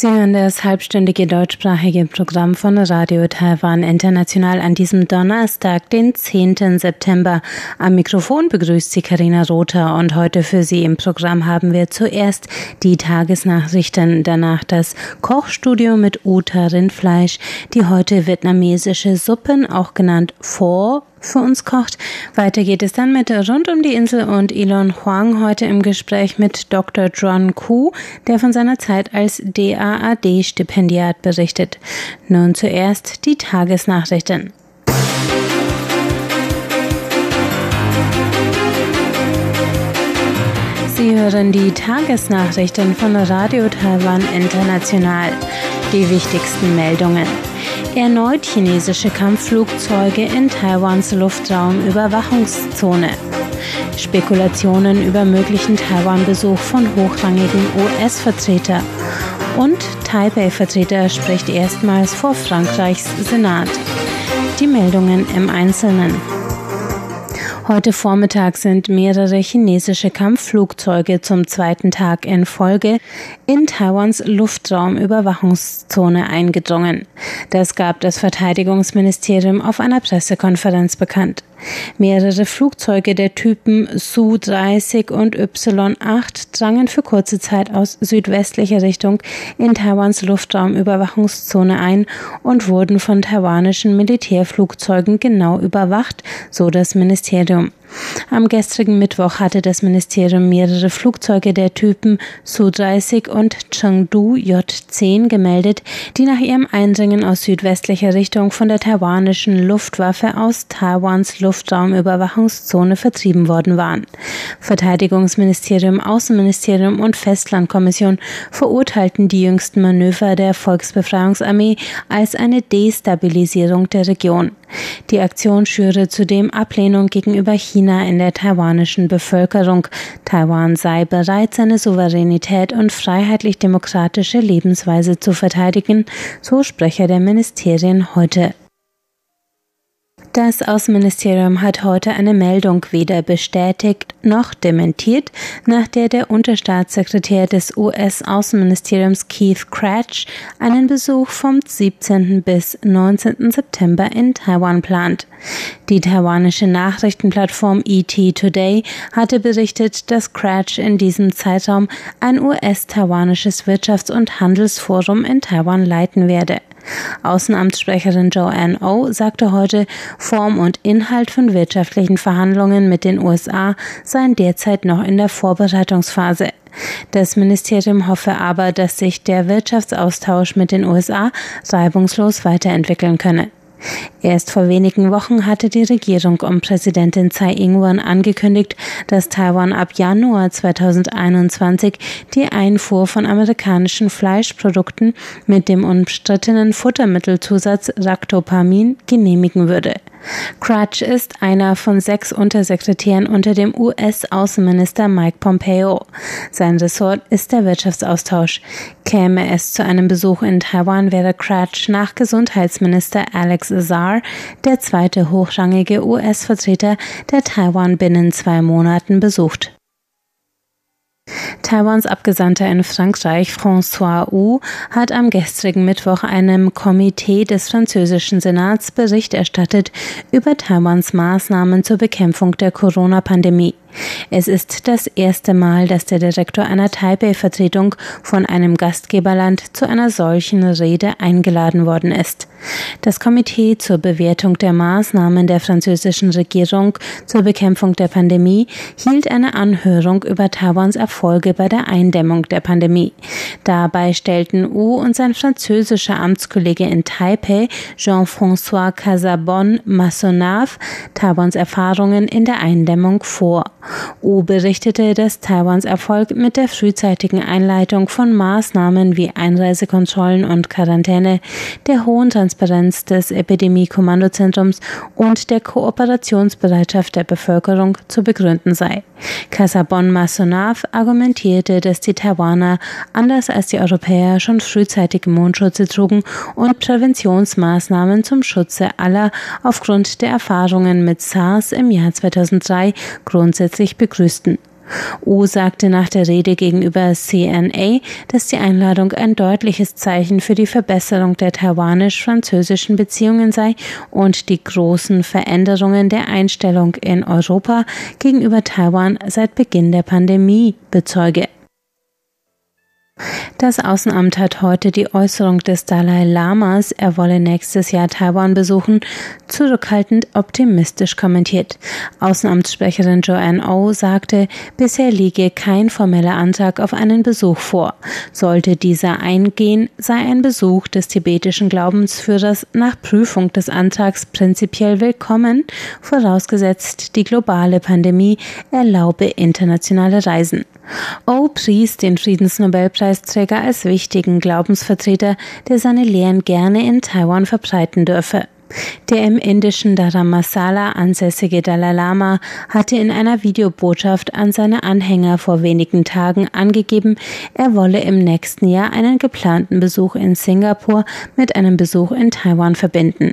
Sie hören das halbstündige deutschsprachige Programm von Radio Taiwan International an diesem Donnerstag, den 10. September. Am Mikrofon begrüßt Sie Karina Rother und heute für Sie im Programm haben wir zuerst die Tagesnachrichten, danach das Kochstudio mit Uta Rindfleisch, die heute vietnamesische Suppen, auch genannt Pho, für uns kocht. Weiter geht es dann mit Rund um die Insel und Elon Huang heute im Gespräch mit Dr. John Ku, der von seiner Zeit als DAAD-Stipendiat berichtet. Nun zuerst die Tagesnachrichten. Sie hören die Tagesnachrichten von Radio Taiwan International. Die wichtigsten Meldungen. Erneut chinesische Kampfflugzeuge in Taiwans Luftraumüberwachungszone. Spekulationen über möglichen Taiwan-Besuch von hochrangigen US-Vertreter. Und Taipei-Vertreter spricht erstmals vor Frankreichs Senat. Die Meldungen im Einzelnen. Heute Vormittag sind mehrere chinesische Kampfflugzeuge zum zweiten Tag in Folge in Taiwans Luftraumüberwachungszone eingedrungen. Das gab das Verteidigungsministerium auf einer Pressekonferenz bekannt. Mehrere Flugzeuge der Typen Su-30 und Y-8 drangen für kurze Zeit aus südwestlicher Richtung in Taiwans Luftraumüberwachungszone ein und wurden von taiwanischen Militärflugzeugen genau überwacht, so das Ministerium. Am gestrigen Mittwoch hatte das Ministerium mehrere Flugzeuge der Typen Su-30 und Chengdu J-10 gemeldet, die nach ihrem Eindringen aus südwestlicher Richtung von der taiwanischen Luftwaffe aus Taiwans Luftraumüberwachungszone vertrieben worden waren. Verteidigungsministerium, Außenministerium und Festlandkommission verurteilten die jüngsten Manöver der Volksbefreiungsarmee als eine Destabilisierung der Region. Die Aktion schüre zudem Ablehnung gegenüber China in der taiwanischen Bevölkerung. Taiwan sei bereit, seine Souveränität und freiheitlich-demokratische Lebensweise zu verteidigen, so Sprecher der Ministerien heute. Das Außenministerium hat heute eine Meldung weder bestätigt noch dementiert, nach der der Unterstaatssekretär des US-Außenministeriums Keith Cratch einen Besuch vom 17. bis 19. September in Taiwan plant. Die taiwanische Nachrichtenplattform ET Today hatte berichtet, dass Cratch in diesem Zeitraum ein US-taiwanisches Wirtschafts- und Handelsforum in Taiwan leiten werde. Außenamtssprecherin Joanne O oh sagte heute, Form und Inhalt von wirtschaftlichen Verhandlungen mit den USA seien derzeit noch in der Vorbereitungsphase. Das Ministerium hoffe aber, dass sich der Wirtschaftsaustausch mit den USA reibungslos weiterentwickeln könne. Erst vor wenigen Wochen hatte die Regierung um Präsidentin Tsai Ing-wen angekündigt, dass Taiwan ab Januar 2021 die Einfuhr von amerikanischen Fleischprodukten mit dem umstrittenen Futtermittelzusatz Ractopamin genehmigen würde. Crutch ist einer von sechs Untersekretären unter dem US-Außenminister Mike Pompeo. Sein Ressort ist der Wirtschaftsaustausch. Käme es zu einem Besuch in Taiwan, wäre Crutch nach Gesundheitsminister Alex Azar der zweite hochrangige US-Vertreter, der Taiwan binnen zwei Monaten besucht. Taiwans Abgesandter in Frankreich, François Wu, hat am gestrigen Mittwoch einem Komitee des französischen Senats Bericht erstattet über Taiwans Maßnahmen zur Bekämpfung der Corona-Pandemie. Es ist das erste Mal, dass der Direktor einer Taipei-Vertretung von einem Gastgeberland zu einer solchen Rede eingeladen worden ist. Das Komitee zur Bewertung der Maßnahmen der französischen Regierung zur Bekämpfung der Pandemie hielt eine Anhörung über Taiwans Erfolge bei der Eindämmung der Pandemie. Dabei stellten Wu und sein französischer Amtskollege in Taipei, Jean-François Casabon Massonave, Taiwans Erfahrungen in der Eindämmung vor. U berichtete, dass Taiwans Erfolg mit der frühzeitigen Einleitung von Maßnahmen wie Einreisekontrollen und Quarantäne, der hohen Transparenz des Epidemie-Kommandozentrums und der Kooperationsbereitschaft der Bevölkerung zu begründen sei. Kasabon Masonav argumentierte, dass die Taiwaner anders als die Europäer schon frühzeitig Mondschutze trugen und Präventionsmaßnahmen zum Schutze aller aufgrund der Erfahrungen mit SARS im Jahr 2003 grundsätzlich begrüßten. U sagte nach der Rede gegenüber CNA, dass die Einladung ein deutliches Zeichen für die Verbesserung der taiwanisch-französischen Beziehungen sei und die großen Veränderungen der Einstellung in Europa gegenüber Taiwan seit Beginn der Pandemie bezeuge. Das Außenamt hat heute die Äußerung des Dalai Lamas, er wolle nächstes Jahr Taiwan besuchen, zurückhaltend optimistisch kommentiert. Außenamtssprecherin Joanne O sagte, bisher liege kein formeller Antrag auf einen Besuch vor. Sollte dieser eingehen, sei ein Besuch des tibetischen Glaubensführers nach Prüfung des Antrags prinzipiell willkommen, vorausgesetzt die globale Pandemie erlaube internationale Reisen. O pries den Friedensnobelpreisträger als wichtigen Glaubensvertreter, der seine Lehren gerne in Taiwan verbreiten dürfe. Der im indischen Dharamsala ansässige Dalai Lama hatte in einer Videobotschaft an seine Anhänger vor wenigen Tagen angegeben, er wolle im nächsten Jahr einen geplanten Besuch in Singapur mit einem Besuch in Taiwan verbinden.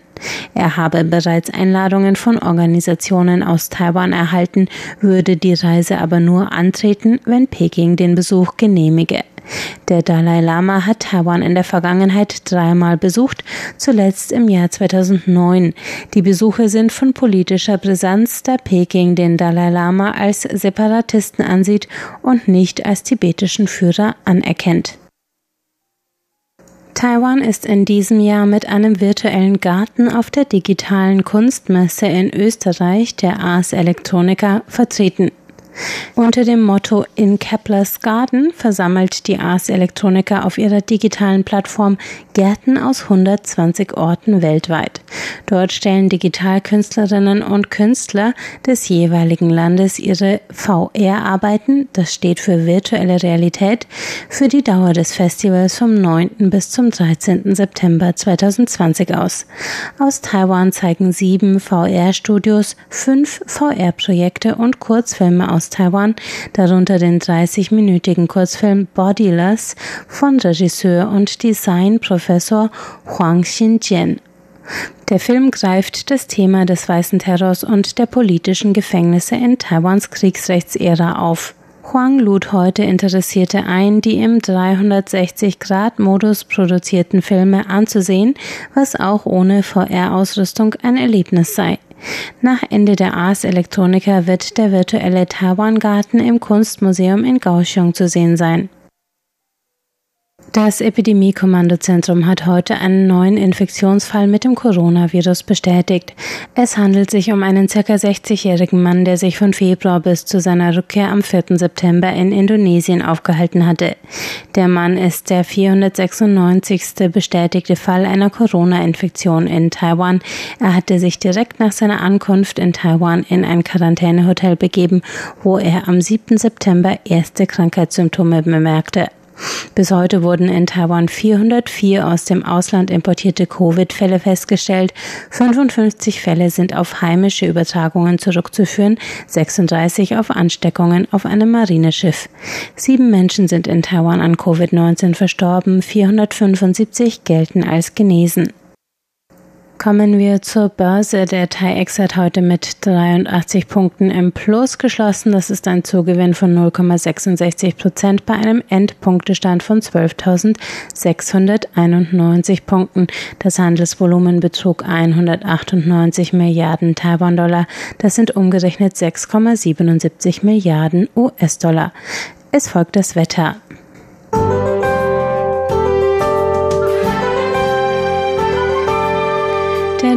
Er habe bereits Einladungen von Organisationen aus Taiwan erhalten, würde die Reise aber nur antreten, wenn Peking den Besuch genehmige. Der Dalai Lama hat Taiwan in der Vergangenheit dreimal besucht, zuletzt im Jahr 2009. Die Besuche sind von politischer Brisanz, da Peking den Dalai Lama als Separatisten ansieht und nicht als tibetischen Führer anerkennt. Taiwan ist in diesem Jahr mit einem virtuellen Garten auf der digitalen Kunstmesse in Österreich, der Ars Electronica, vertreten. Unter dem Motto In Kepler's Garden versammelt die Ars Electronica auf ihrer digitalen Plattform Gärten aus 120 Orten weltweit. Dort stellen Digitalkünstlerinnen und Künstler des jeweiligen Landes ihre VR-Arbeiten, das steht für virtuelle Realität, für die Dauer des Festivals vom 9. bis zum 13. September 2020 aus. Aus Taiwan zeigen sieben VR-Studios fünf VR-Projekte und Kurzfilme aus Taiwan, darunter den 30-minütigen Kurzfilm Bodyless von Regisseur und Designprofessor Huang Xinjian. Der Film greift das Thema des weißen Terrors und der politischen Gefängnisse in Taiwans Kriegsrechtsära auf. Huang lud heute Interessierte ein, die im 360-Grad-Modus produzierten Filme anzusehen, was auch ohne VR-Ausrüstung ein Erlebnis sei. Nach Ende der Ars Electronica wird der virtuelle Taiwan-Garten im Kunstmuseum in Kaohsiung zu sehen sein. Das Epidemie-Kommandozentrum hat heute einen neuen Infektionsfall mit dem Coronavirus bestätigt. Es handelt sich um einen circa 60-jährigen Mann, der sich von Februar bis zu seiner Rückkehr am 4. September in Indonesien aufgehalten hatte. Der Mann ist der 496. bestätigte Fall einer Corona-Infektion in Taiwan. Er hatte sich direkt nach seiner Ankunft in Taiwan in ein Quarantänehotel begeben, wo er am 7. September erste Krankheitssymptome bemerkte. Bis heute wurden in Taiwan 404 aus dem Ausland importierte Covid-Fälle festgestellt. 55 Fälle sind auf heimische Übertragungen zurückzuführen, 36 auf Ansteckungen auf einem Marineschiff. Sieben Menschen sind in Taiwan an Covid-19 verstorben, 475 gelten als genesen. Kommen wir zur Börse. Der TAIEX hat heute mit 83 Punkten im Plus geschlossen. Das ist ein Zugewinn von 0,66 Prozent bei einem Endpunktestand von 12.691 Punkten. Das Handelsvolumen betrug 198 Milliarden Taiwan-Dollar. Das sind umgerechnet 6,77 Milliarden US-Dollar. Es folgt das Wetter.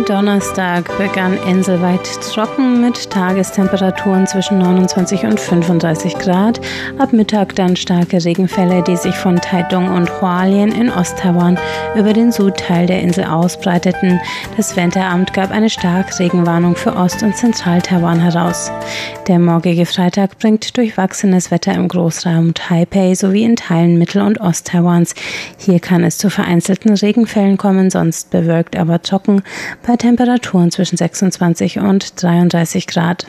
Donnerstag begann inselweit trocken mit Tagestemperaturen zwischen 29 und 35 Grad. Ab Mittag dann starke Regenfälle, die sich von Taitung und Hualien in Osttaiwan über den Südteil der Insel ausbreiteten. Das Winteramt gab eine Starkregenwarnung für Ost- und Zentral-Taiwan heraus. Der morgige Freitag bringt durchwachsenes Wetter im Großraum Taipei sowie in Teilen Mittel- und Ost-Taiwans. Hier kann es zu vereinzelten Regenfällen kommen, sonst bewölkt aber trocken bei Temperaturen zwischen 26 und 33 Grad.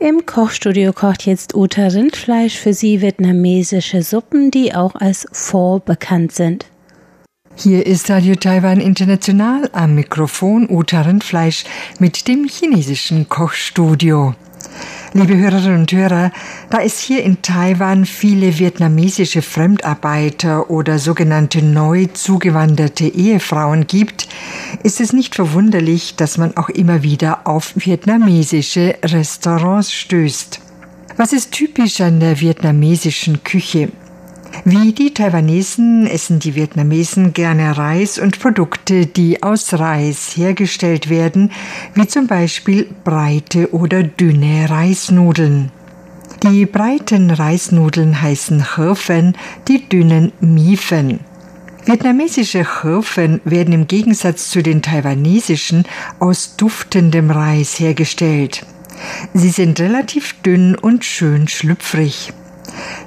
Im Kochstudio kocht jetzt Uta Rindfleisch für sie vietnamesische Suppen, die auch als Pho bekannt sind. Hier ist Radio Taiwan International am Mikrofon Uta Rindfleisch mit dem chinesischen Kochstudio. Liebe Hörerinnen und Hörer, da es hier in Taiwan viele vietnamesische Fremdarbeiter oder sogenannte neu zugewanderte Ehefrauen gibt, ist es nicht verwunderlich, dass man auch immer wieder auf vietnamesische Restaurants stößt. Was ist typisch an der vietnamesischen Küche? Wie die Taiwanesen essen die Vietnamesen gerne Reis und Produkte, die aus Reis hergestellt werden, wie zum Beispiel breite oder dünne Reisnudeln. Die breiten Reisnudeln heißen Hirfen, die dünnen Miefen. Vietnamesische Hirfen werden im Gegensatz zu den taiwanesischen aus duftendem Reis hergestellt. Sie sind relativ dünn und schön schlüpfrig.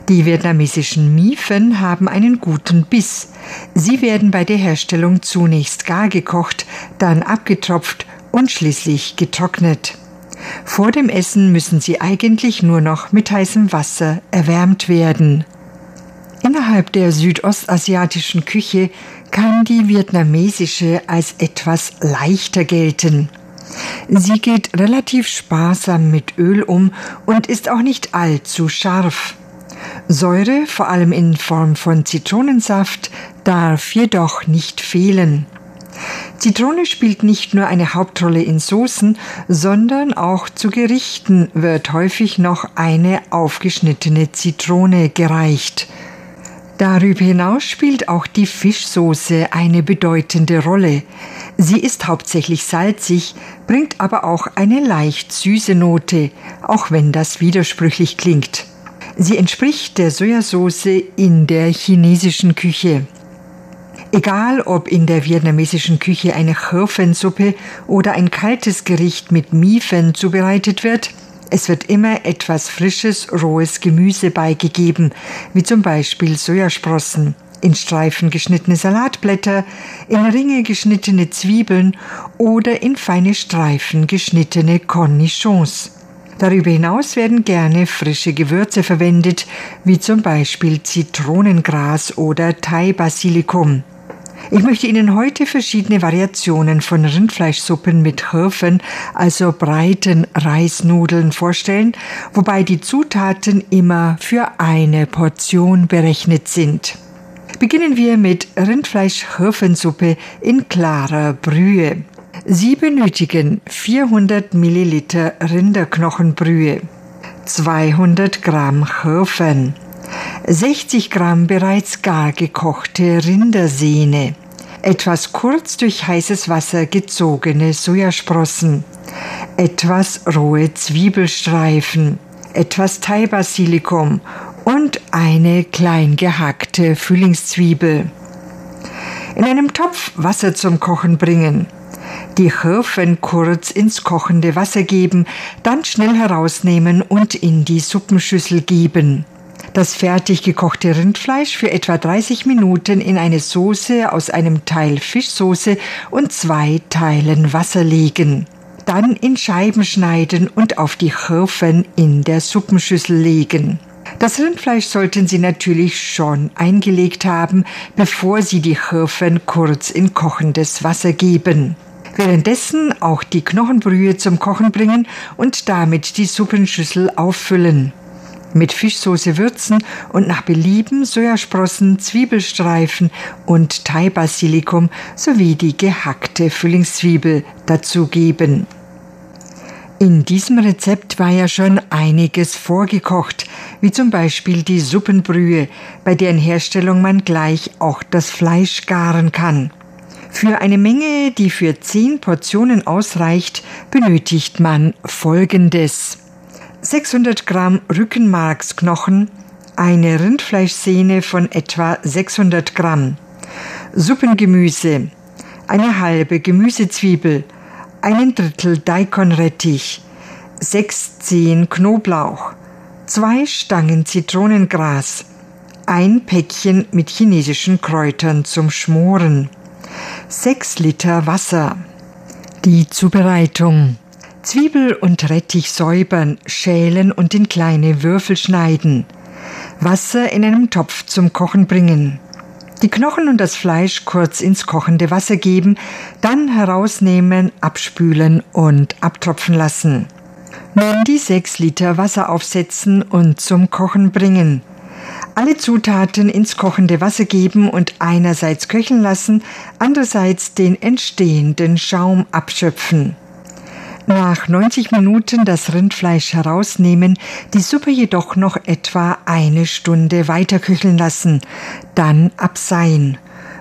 Die vietnamesischen Miefen haben einen guten Biss. Sie werden bei der Herstellung zunächst gar gekocht, dann abgetropft und schließlich getrocknet. Vor dem Essen müssen sie eigentlich nur noch mit heißem Wasser erwärmt werden. Innerhalb der südostasiatischen Küche kann die vietnamesische als etwas leichter gelten. Sie geht relativ sparsam mit Öl um und ist auch nicht allzu scharf. Säure, vor allem in Form von Zitronensaft, darf jedoch nicht fehlen. Zitrone spielt nicht nur eine Hauptrolle in Soßen, sondern auch zu Gerichten wird häufig noch eine aufgeschnittene Zitrone gereicht. Darüber hinaus spielt auch die Fischsoße eine bedeutende Rolle. Sie ist hauptsächlich salzig, bringt aber auch eine leicht süße Note, auch wenn das widersprüchlich klingt. Sie entspricht der Sojasauce in der chinesischen Küche. Egal ob in der vietnamesischen Küche eine Hirfensuppe oder ein kaltes Gericht mit Miefen zubereitet wird, es wird immer etwas frisches, rohes Gemüse beigegeben, wie zum Beispiel Sojasprossen, in Streifen geschnittene Salatblätter, in Ringe geschnittene Zwiebeln oder in feine Streifen geschnittene Cornichons. Darüber hinaus werden gerne frische Gewürze verwendet, wie zum Beispiel Zitronengras oder Thai-Basilikum. Ich möchte Ihnen heute verschiedene Variationen von Rindfleischsuppen mit Hirfen, also breiten Reisnudeln vorstellen, wobei die Zutaten immer für eine Portion berechnet sind. Beginnen wir mit Rindfleisch-Hirfensuppe in klarer Brühe. Sie benötigen 400 Milliliter Rinderknochenbrühe, 200 Gramm Hirfen, 60 Gramm bereits gar gekochte Rindersehne, etwas kurz durch heißes Wasser gezogene Sojasprossen, etwas rohe Zwiebelstreifen, etwas Thai-Basilikum und eine klein gehackte Frühlingszwiebel. In einem Topf Wasser zum Kochen bringen – die Hirfen kurz ins kochende Wasser geben, dann schnell herausnehmen und in die Suppenschüssel geben. Das fertig gekochte Rindfleisch für etwa 30 Minuten in eine Soße aus einem Teil Fischsoße und zwei Teilen Wasser legen. Dann in Scheiben schneiden und auf die Hirfen in der Suppenschüssel legen. Das Rindfleisch sollten Sie natürlich schon eingelegt haben, bevor Sie die Hirfen kurz in kochendes Wasser geben. Währenddessen auch die Knochenbrühe zum Kochen bringen und damit die Suppenschüssel auffüllen. Mit Fischsoße würzen und nach Belieben Sojasprossen, Zwiebelstreifen und Thai-Basilikum sowie die gehackte Frühlingszwiebel dazugeben. In diesem Rezept war ja schon einiges vorgekocht, wie zum Beispiel die Suppenbrühe, bei deren Herstellung man gleich auch das Fleisch garen kann. Für eine Menge, die für zehn Portionen ausreicht, benötigt man folgendes. 600 Gramm Rückenmarksknochen, eine Rindfleischsehne von etwa 600 Gramm, Suppengemüse, eine halbe Gemüsezwiebel, einen Drittel Daikonrettich, sechs Zehen Knoblauch, zwei Stangen Zitronengras, ein Päckchen mit chinesischen Kräutern zum Schmoren, sechs Liter Wasser. Die Zubereitung. Zwiebel und Rettich säubern, schälen und in kleine Würfel schneiden. Wasser in einem Topf zum Kochen bringen die Knochen und das Fleisch kurz ins kochende Wasser geben, dann herausnehmen, abspülen und abtropfen lassen. Nun die sechs Liter Wasser aufsetzen und zum Kochen bringen. Alle Zutaten ins kochende Wasser geben und einerseits köcheln lassen, andererseits den entstehenden Schaum abschöpfen. Nach 90 Minuten das Rindfleisch herausnehmen, die Suppe jedoch noch etwa eine Stunde weiter köcheln lassen, dann abseien.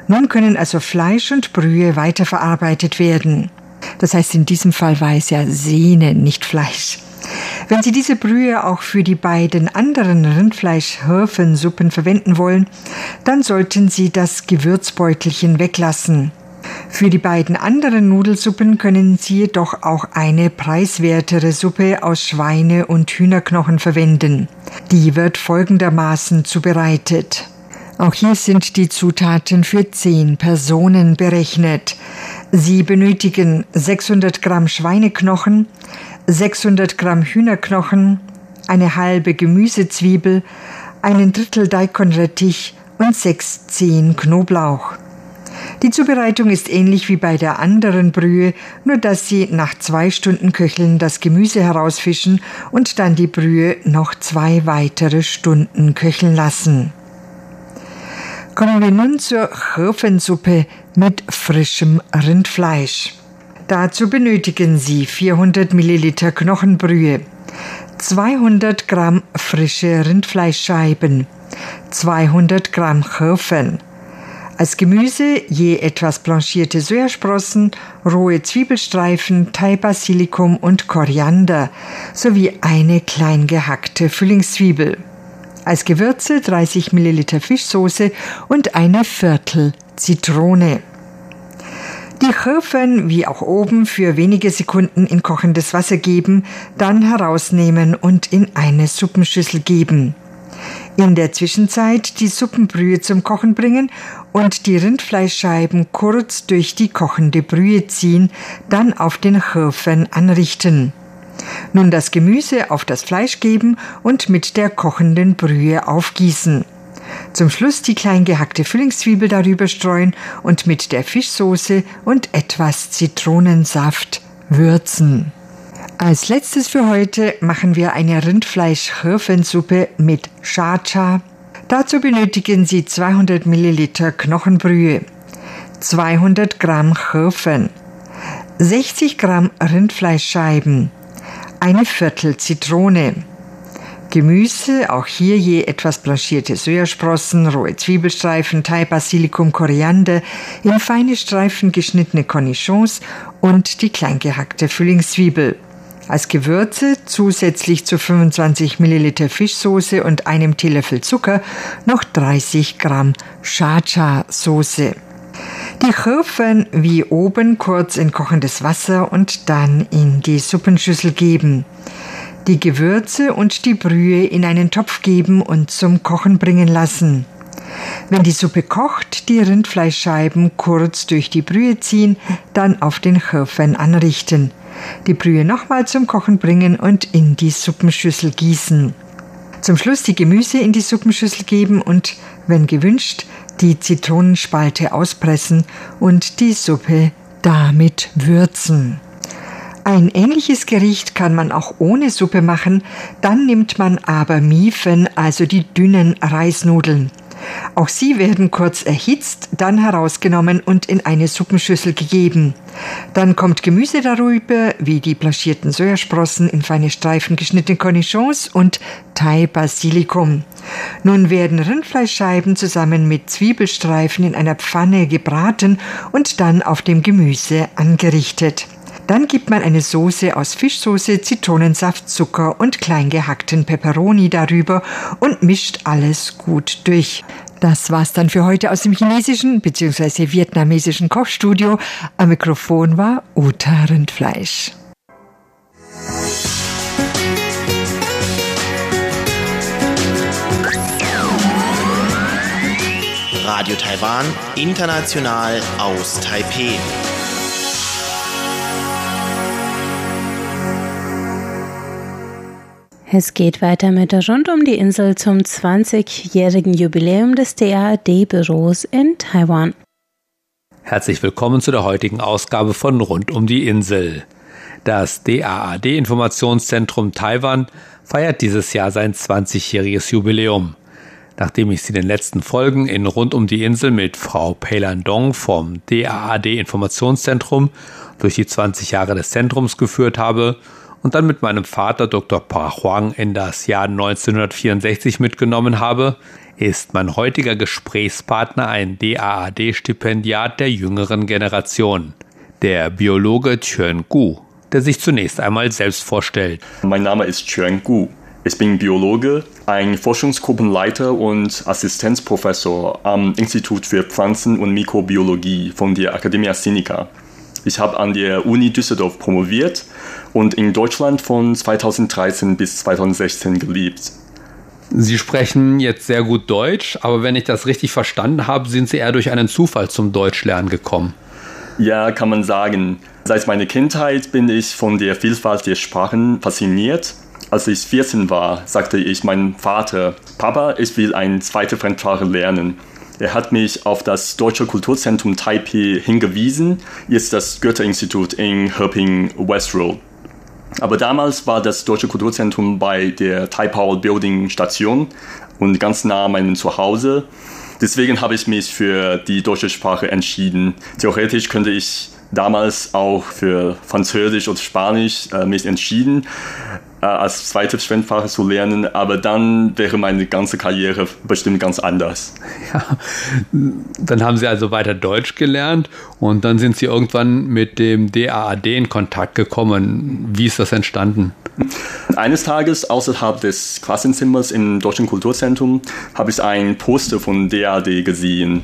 Nun können also Fleisch und Brühe weiterverarbeitet werden. Das heißt, in diesem Fall war es ja Sehne, nicht Fleisch. Wenn Sie diese Brühe auch für die beiden anderen Rindfleisch-Hirfensuppen verwenden wollen, dann sollten Sie das Gewürzbeutelchen weglassen. Für die beiden anderen Nudelsuppen können Sie jedoch auch eine preiswertere Suppe aus Schweine- und Hühnerknochen verwenden. Die wird folgendermaßen zubereitet. Auch hier sind die Zutaten für zehn Personen berechnet. Sie benötigen 600 Gramm Schweineknochen, 600 Gramm Hühnerknochen, eine halbe Gemüsezwiebel, einen Drittel Daikonrettich und sechs Zehen Knoblauch. Die Zubereitung ist ähnlich wie bei der anderen Brühe, nur dass Sie nach zwei Stunden Köcheln das Gemüse herausfischen und dann die Brühe noch zwei weitere Stunden köcheln lassen. Kommen wir nun zur Hirfensuppe mit frischem Rindfleisch. Dazu benötigen Sie 400 Milliliter Knochenbrühe, 200 Gramm frische Rindfleischscheiben, 200 Gramm Hirfen, als Gemüse je etwas blanchierte Sojasprossen, rohe Zwiebelstreifen, Thai-Basilikum und Koriander sowie eine klein gehackte Frühlingszwiebel. Als Gewürze 30 Milliliter Fischsoße und eine Viertel Zitrone. Die Hirfen wie auch oben für wenige Sekunden in kochendes Wasser geben, dann herausnehmen und in eine Suppenschüssel geben. In der Zwischenzeit die Suppenbrühe zum Kochen bringen und die Rindfleischscheiben kurz durch die kochende Brühe ziehen, dann auf den Hirfen anrichten. Nun das Gemüse auf das Fleisch geben und mit der kochenden Brühe aufgießen. Zum Schluss die klein gehackte Füllingszwiebel darüber streuen und mit der Fischsoße und etwas Zitronensaft würzen. Als letztes für heute machen wir eine Rindfleisch-Hirfensuppe mit Cha-Cha. Dazu benötigen Sie 200 Milliliter Knochenbrühe, 200 Gramm Hirfen, 60 Gramm Rindfleischscheiben, eine Viertel Zitrone, Gemüse, auch hier je etwas blanchierte Sojasprossen, rohe Zwiebelstreifen, Thai, Basilikum, Koriander, in feine Streifen geschnittene Cornichons und die klein gehackte Frühlingszwiebel. Als Gewürze zusätzlich zu 25 Milliliter Fischsoße und einem Teelöffel Zucker noch 30 Gramm Cha-Cha-Soße. Die Hirfen wie oben kurz in kochendes Wasser und dann in die Suppenschüssel geben. Die Gewürze und die Brühe in einen Topf geben und zum Kochen bringen lassen. Wenn die Suppe kocht, die Rindfleischscheiben kurz durch die Brühe ziehen, dann auf den Hirfen anrichten die Brühe nochmal zum Kochen bringen und in die Suppenschüssel gießen. Zum Schluss die Gemüse in die Suppenschüssel geben und, wenn gewünscht, die Zitronenspalte auspressen und die Suppe damit würzen. Ein ähnliches Gericht kann man auch ohne Suppe machen, dann nimmt man aber Miefen, also die dünnen Reisnudeln. Auch sie werden kurz erhitzt, dann herausgenommen und in eine Suppenschüssel gegeben. Dann kommt Gemüse darüber, wie die blaschierten Sojasprossen in feine Streifen geschnittene Cornichons und Thai Basilikum. Nun werden Rindfleischscheiben zusammen mit Zwiebelstreifen in einer Pfanne gebraten und dann auf dem Gemüse angerichtet. Dann gibt man eine Soße aus Fischsoße, Zitronensaft, Zucker und klein gehackten Peperoni darüber und mischt alles gut durch. Das war's dann für heute aus dem chinesischen bzw. vietnamesischen Kochstudio. Am Mikrofon war Uta Rindfleisch. Radio Taiwan, international aus Taipeh. Es geht weiter mit Rund um die Insel zum 20-jährigen Jubiläum des DAAD-Büros in Taiwan. Herzlich willkommen zu der heutigen Ausgabe von Rund um die Insel. Das DAAD-Informationszentrum Taiwan feiert dieses Jahr sein 20-jähriges Jubiläum. Nachdem ich Sie in den letzten Folgen in Rund um die Insel mit Frau Peilan Dong vom DAAD-Informationszentrum durch die 20 Jahre des Zentrums geführt habe, und dann mit meinem Vater Dr. Pa Huang in das Jahr 1964 mitgenommen habe, ist mein heutiger Gesprächspartner ein DAAD-Stipendiat der jüngeren Generation, der Biologe Chuan Gu, der sich zunächst einmal selbst vorstellt. Mein Name ist Chuan Gu. Ich bin Biologe, ein Forschungsgruppenleiter und Assistenzprofessor am Institut für Pflanzen- und Mikrobiologie von der Academia Sinica. Ich habe an der Uni Düsseldorf promoviert und in Deutschland von 2013 bis 2016 gelebt. Sie sprechen jetzt sehr gut Deutsch, aber wenn ich das richtig verstanden habe, sind Sie eher durch einen Zufall zum Deutschlernen gekommen. Ja, kann man sagen. Seit meiner Kindheit bin ich von der Vielfalt der Sprachen fasziniert. Als ich 14 war, sagte ich meinem Vater, Papa, ich will eine zweite Fremdsprache lernen. Er hat mich auf das Deutsche Kulturzentrum Taipei hingewiesen, jetzt das Goethe-Institut in Herping West Road. Aber damals war das Deutsche Kulturzentrum bei der Taipei Building Station und ganz nah meinem Zuhause. Deswegen habe ich mich für die deutsche Sprache entschieden. Theoretisch könnte ich damals auch für Französisch oder Spanisch äh, mich entschieden als zweite Fremdsprache zu lernen, aber dann wäre meine ganze Karriere bestimmt ganz anders. Ja, dann haben Sie also weiter Deutsch gelernt und dann sind Sie irgendwann mit dem DAAD in Kontakt gekommen. Wie ist das entstanden? Eines Tages außerhalb des Klassenzimmers im Deutschen Kulturzentrum habe ich ein Poster von DAD gesehen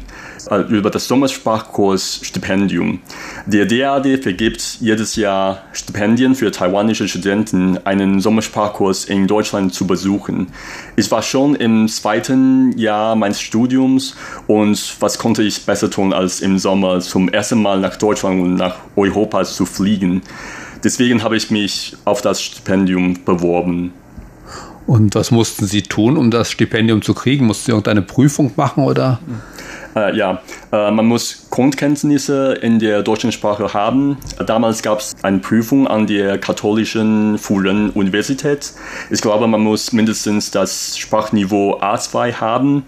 äh, über das Sommersprachkurs Stipendium. Der DAD vergibt jedes Jahr Stipendien für taiwanische Studenten, einen Sommersprachkurs in Deutschland zu besuchen. Ich war schon im zweiten Jahr meines Studiums und was konnte ich besser tun, als im Sommer zum ersten Mal nach Deutschland und nach Europa zu fliegen. Deswegen habe ich mich auf das Stipendium beworben. Und was mussten Sie tun, um das Stipendium zu kriegen? Mussten Sie irgendeine Prüfung machen oder? Äh, ja, äh, man muss Grundkenntnisse in der deutschen Sprache haben. Damals gab es eine Prüfung an der katholischen Furen-Universität. Ich glaube, man muss mindestens das Sprachniveau A2 haben.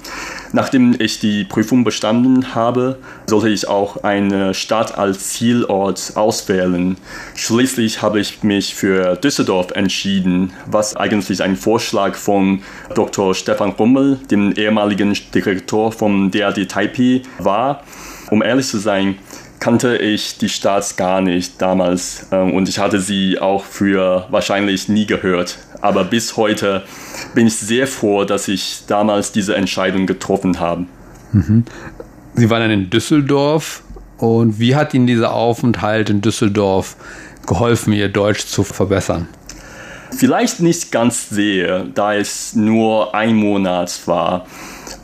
Nachdem ich die Prüfung bestanden habe, sollte ich auch eine Stadt als Zielort auswählen. Schließlich habe ich mich für Düsseldorf entschieden, was eigentlich ein Vorschlag von Dr. Stefan Rummel, dem ehemaligen Direktor vom DAD Taipei, war. Um ehrlich zu sein, kannte ich die Stadt gar nicht damals ähm, und ich hatte sie auch für wahrscheinlich nie gehört. Aber bis heute bin ich sehr froh, dass ich damals diese Entscheidung getroffen habe. Mhm. Sie waren dann in Düsseldorf und wie hat Ihnen dieser Aufenthalt in Düsseldorf geholfen, Ihr Deutsch zu verbessern? Vielleicht nicht ganz sehr, da es nur ein Monat war.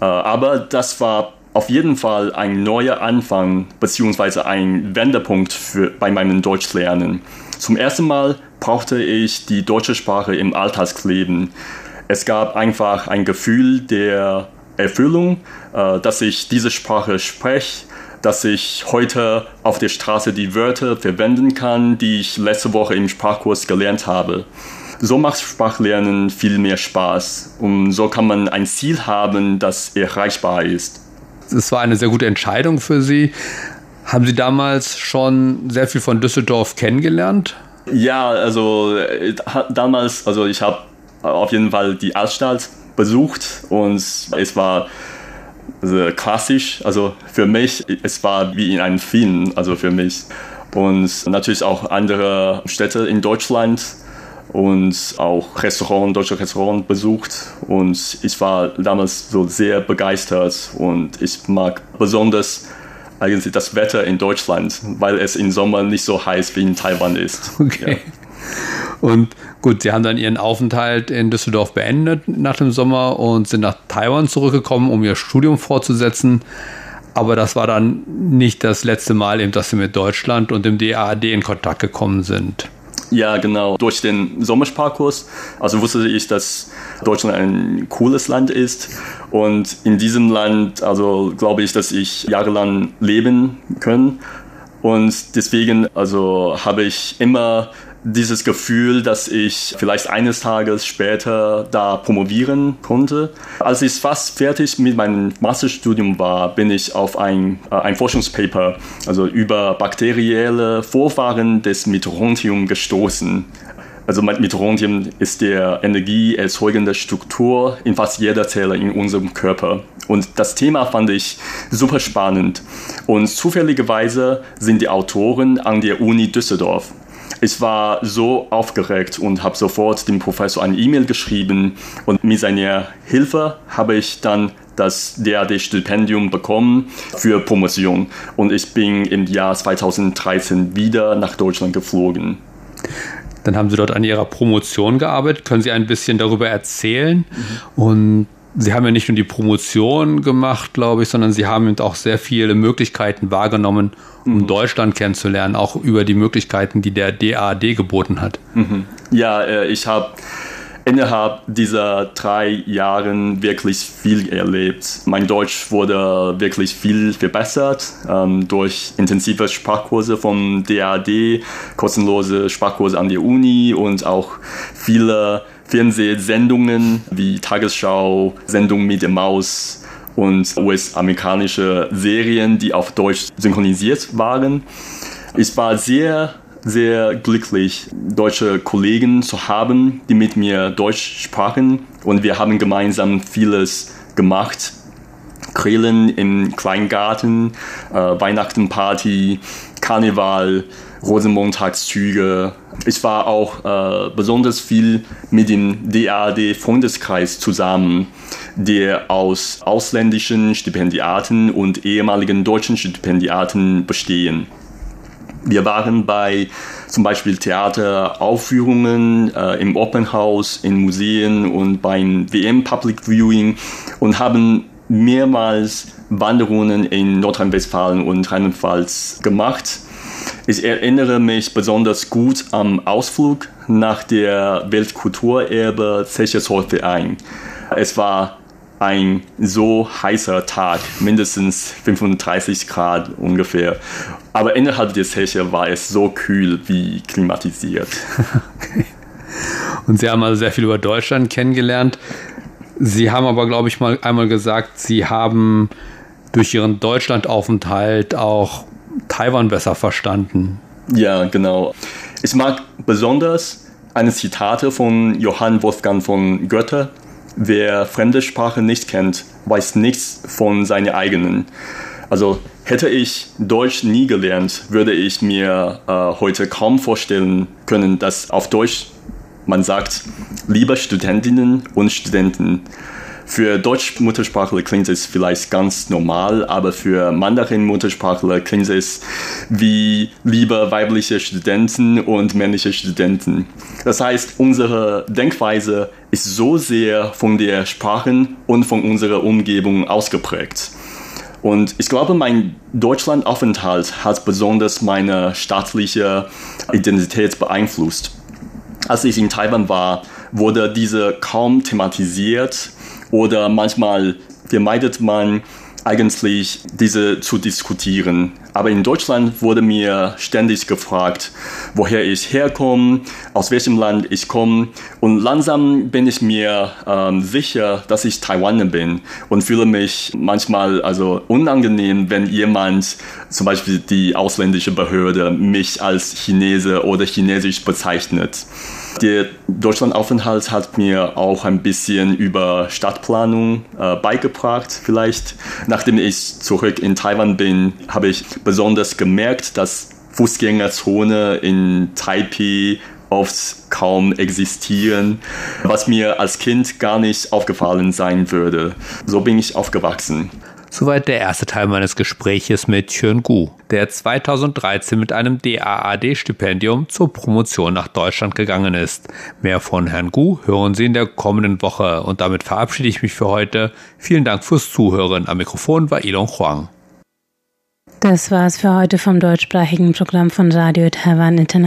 Äh, aber das war auf jeden Fall ein neuer Anfang bzw. ein Wendepunkt für, bei meinem Deutschlernen. Zum ersten Mal brauchte ich die deutsche Sprache im Alltagsleben. Es gab einfach ein Gefühl der Erfüllung, äh, dass ich diese Sprache spreche, dass ich heute auf der Straße die Wörter verwenden kann, die ich letzte Woche im Sprachkurs gelernt habe. so macht Sprachlernen viel mehr Spaß und so kann man ein Ziel haben, das erreichbar ist. Es war eine sehr gute Entscheidung für Sie. Haben Sie damals schon sehr viel von Düsseldorf kennengelernt? Ja, also äh, damals, also ich habe auf jeden Fall die Anstalt besucht und es war also klassisch, also für mich, es war wie in einem Film, also für mich. Und natürlich auch andere Städte in Deutschland und auch Restaurant, deutsche Restaurant besucht und ich war damals so sehr begeistert und ich mag besonders eigentlich das Wetter in Deutschland, weil es im Sommer nicht so heiß wie in Taiwan ist. Okay. Ja. Und gut, Sie haben dann Ihren Aufenthalt in Düsseldorf beendet nach dem Sommer und sind nach Taiwan zurückgekommen, um Ihr Studium fortzusetzen. Aber das war dann nicht das letzte Mal, eben, dass Sie mit Deutschland und dem DAAD in Kontakt gekommen sind. Ja, genau. Durch den Sommersparkurs, also wusste ich, dass Deutschland ein cooles Land ist. Und in diesem Land, also glaube ich, dass ich jahrelang leben können. Und deswegen, also habe ich immer dieses Gefühl, dass ich vielleicht eines Tages später da promovieren konnte. Als ich fast fertig mit meinem Masterstudium war, bin ich auf ein, äh, ein Forschungspaper also über bakterielle Vorfahren des Mitochondrium gestoßen. Also Mitochondrium ist der energieerzeugende Struktur in fast jeder Zelle in unserem Körper. Und das Thema fand ich super spannend. Und zufälligerweise sind die Autoren an der Uni Düsseldorf. Ich war so aufgeregt und habe sofort dem Professor eine E-Mail geschrieben und mit seiner Hilfe habe ich dann das DAD-Stipendium bekommen für Promotion und ich bin im Jahr 2013 wieder nach Deutschland geflogen. Dann haben Sie dort an Ihrer Promotion gearbeitet. Können Sie ein bisschen darüber erzählen? Mhm. Und Sie haben ja nicht nur die Promotion gemacht, glaube ich, sondern Sie haben auch sehr viele Möglichkeiten wahrgenommen, um mhm. Deutschland kennenzulernen, auch über die Möglichkeiten, die der DAD geboten hat. Mhm. Ja, äh, ich habe innerhalb dieser drei Jahren wirklich viel erlebt. Mein Deutsch wurde wirklich viel verbessert ähm, durch intensive Sprachkurse vom DAD, kostenlose Sprachkurse an der Uni und auch viele Fernsehsendungen wie Tagesschau, Sendung mit der Maus und US-amerikanische Serien, die auf Deutsch synchronisiert waren. Ich war sehr, sehr glücklich, deutsche Kollegen zu haben, die mit mir Deutsch sprachen und wir haben gemeinsam vieles gemacht. Grillen im Kleingarten, äh, Weihnachtenparty, Karneval, Rosenmontagszüge. Ich war auch äh, besonders viel mit dem DAD-Freundeskreis zusammen, der aus ausländischen Stipendiaten und ehemaligen deutschen Stipendiaten bestehen. Wir waren bei zum Beispiel Theateraufführungen äh, im Open House, in Museen und beim WM Public Viewing und haben mehrmals Wanderungen in Nordrhein-Westfalen und Rheinland-Pfalz gemacht ich erinnere mich besonders gut am Ausflug nach der Weltkulturerbe Zechesholverein. Es war ein so heißer Tag, mindestens 35 Grad ungefähr. Aber innerhalb der Zeche war es so kühl wie klimatisiert. Und Sie haben also sehr viel über Deutschland kennengelernt. Sie haben aber, glaube ich, mal einmal gesagt, Sie haben durch Ihren Deutschlandaufenthalt auch Taiwan besser verstanden. Ja, genau. Ich mag besonders eine Zitate von Johann Wolfgang von Goethe. Wer fremde Sprache nicht kennt, weiß nichts von seiner eigenen. Also hätte ich Deutsch nie gelernt, würde ich mir äh, heute kaum vorstellen können, dass auf Deutsch man sagt, liebe Studentinnen und Studenten, für Deutsch-Muttersprachler klingt es vielleicht ganz normal, aber für Mandarin-Muttersprachler klingt es wie liebe weibliche Studenten und männliche Studenten. Das heißt, unsere Denkweise ist so sehr von der Sprache und von unserer Umgebung ausgeprägt. Und ich glaube, mein Deutschlandaufenthalt hat besonders meine staatliche Identität beeinflusst. Als ich in Taiwan war, wurde diese kaum thematisiert oder manchmal vermeidet man eigentlich diese zu diskutieren. Aber in Deutschland wurde mir ständig gefragt, woher ich herkomme, aus welchem Land ich komme. Und langsam bin ich mir ähm, sicher, dass ich Taiwaner bin und fühle mich manchmal also unangenehm, wenn jemand, zum Beispiel die ausländische Behörde, mich als Chinese oder Chinesisch bezeichnet. Der Deutschlandaufenthalt hat mir auch ein bisschen über Stadtplanung äh, beigebracht. Vielleicht, nachdem ich zurück in Taiwan bin, habe ich besonders gemerkt, dass Fußgängerzone in Taipei oft kaum existieren, was mir als Kind gar nicht aufgefallen sein würde. So bin ich aufgewachsen. Soweit der erste Teil meines Gespräches mit Hyun Gu, der 2013 mit einem DAAD-Stipendium zur Promotion nach Deutschland gegangen ist. Mehr von Herrn Gu hören Sie in der kommenden Woche und damit verabschiede ich mich für heute. Vielen Dank fürs Zuhören. Am Mikrofon war Ilon Huang. Das war's für heute vom deutschsprachigen Programm von Radio Taiwan International.